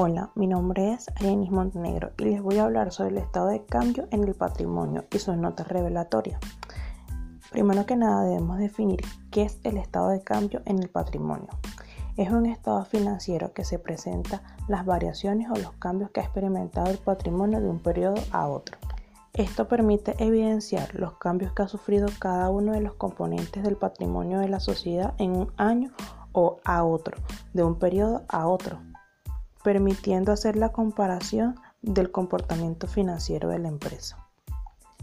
Hola, mi nombre es Arenis Montenegro y les voy a hablar sobre el estado de cambio en el patrimonio y sus notas revelatorias. Primero que nada debemos definir qué es el estado de cambio en el patrimonio. Es un estado financiero que se presenta las variaciones o los cambios que ha experimentado el patrimonio de un periodo a otro. Esto permite evidenciar los cambios que ha sufrido cada uno de los componentes del patrimonio de la sociedad en un año o a otro, de un periodo a otro, permitiendo hacer la comparación del comportamiento financiero de la empresa.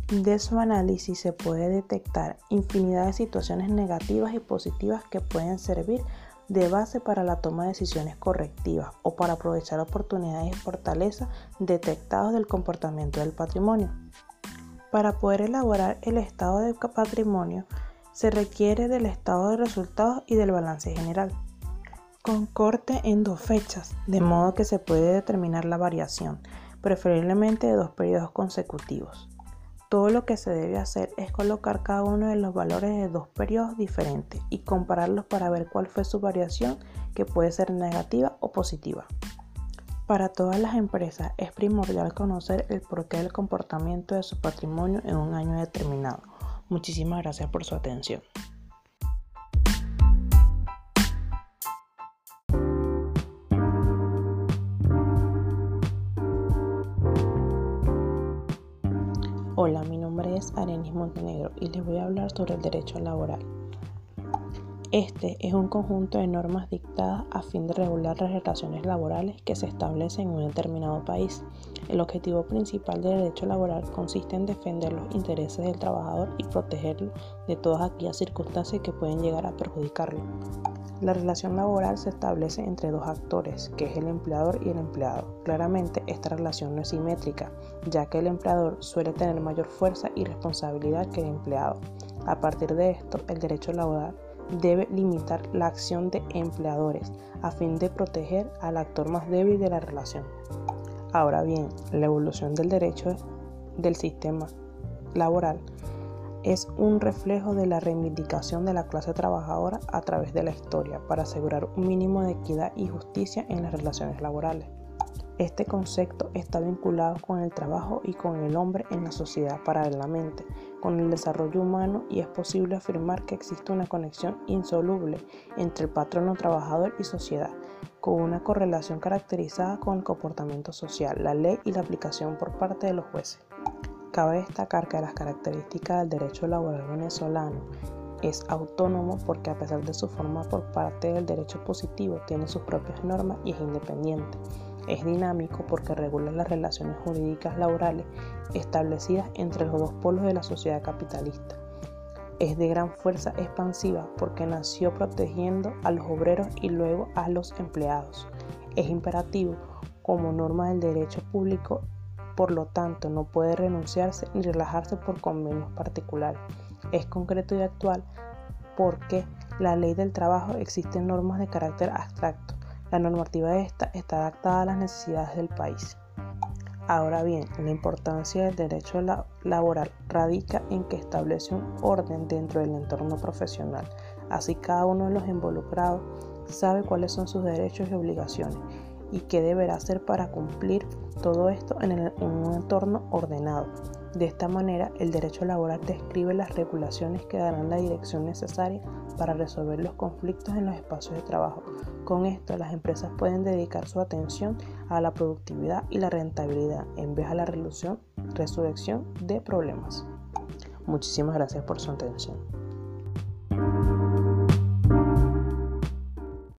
De su análisis se puede detectar infinidad de situaciones negativas y positivas que pueden servir de base para la toma de decisiones correctivas o para aprovechar oportunidades y fortalezas detectadas del comportamiento del patrimonio. Para poder elaborar el estado de patrimonio se requiere del estado de resultados y del balance general con corte en dos fechas, de modo que se puede determinar la variación, preferiblemente de dos periodos consecutivos. Todo lo que se debe hacer es colocar cada uno de los valores de dos periodos diferentes y compararlos para ver cuál fue su variación, que puede ser negativa o positiva. Para todas las empresas es primordial conocer el porqué del comportamiento de su patrimonio en un año determinado. Muchísimas gracias por su atención. Es Arenis Montenegro y les voy a hablar sobre el derecho laboral. Este es un conjunto de normas dictadas a fin de regular las relaciones laborales que se establecen en un determinado país. El objetivo principal del derecho laboral consiste en defender los intereses del trabajador y protegerlo de todas aquellas circunstancias que pueden llegar a perjudicarlo. La relación laboral se establece entre dos actores, que es el empleador y el empleado. Claramente esta relación no es simétrica, ya que el empleador suele tener mayor fuerza y responsabilidad que el empleado. A partir de esto, el derecho laboral debe limitar la acción de empleadores a fin de proteger al actor más débil de la relación. Ahora bien, la evolución del derecho del sistema laboral es un reflejo de la reivindicación de la clase trabajadora a través de la historia para asegurar un mínimo de equidad y justicia en las relaciones laborales. Este concepto está vinculado con el trabajo y con el hombre en la sociedad paralelamente, con el desarrollo humano y es posible afirmar que existe una conexión insoluble entre el patrono trabajador y sociedad, con una correlación caracterizada con el comportamiento social, la ley y la aplicación por parte de los jueces. Cabe destacar que las características del derecho laboral venezolano es autónomo porque a pesar de su forma por parte del derecho positivo tiene sus propias normas y es independiente. Es dinámico porque regula las relaciones jurídicas laborales establecidas entre los dos polos de la sociedad capitalista. Es de gran fuerza expansiva porque nació protegiendo a los obreros y luego a los empleados. Es imperativo como norma del derecho público por lo tanto no puede renunciarse ni relajarse por convenios particulares. Es concreto y actual porque la ley del trabajo existe normas de carácter abstracto. La normativa esta está adaptada a las necesidades del país. Ahora bien, la importancia del derecho laboral radica en que establece un orden dentro del entorno profesional. Así cada uno de los involucrados sabe cuáles son sus derechos y obligaciones y qué deberá hacer para cumplir todo esto en, un entorno ordenado. De esta manera, el derecho laboral describe las regulaciones que darán la dirección necesaria para resolver los conflictos en los espacios de trabajo. Con esto, las empresas pueden dedicar su atención a la productividad y la rentabilidad en vez a la resolución, de problemas. Muchísimas gracias por su atención.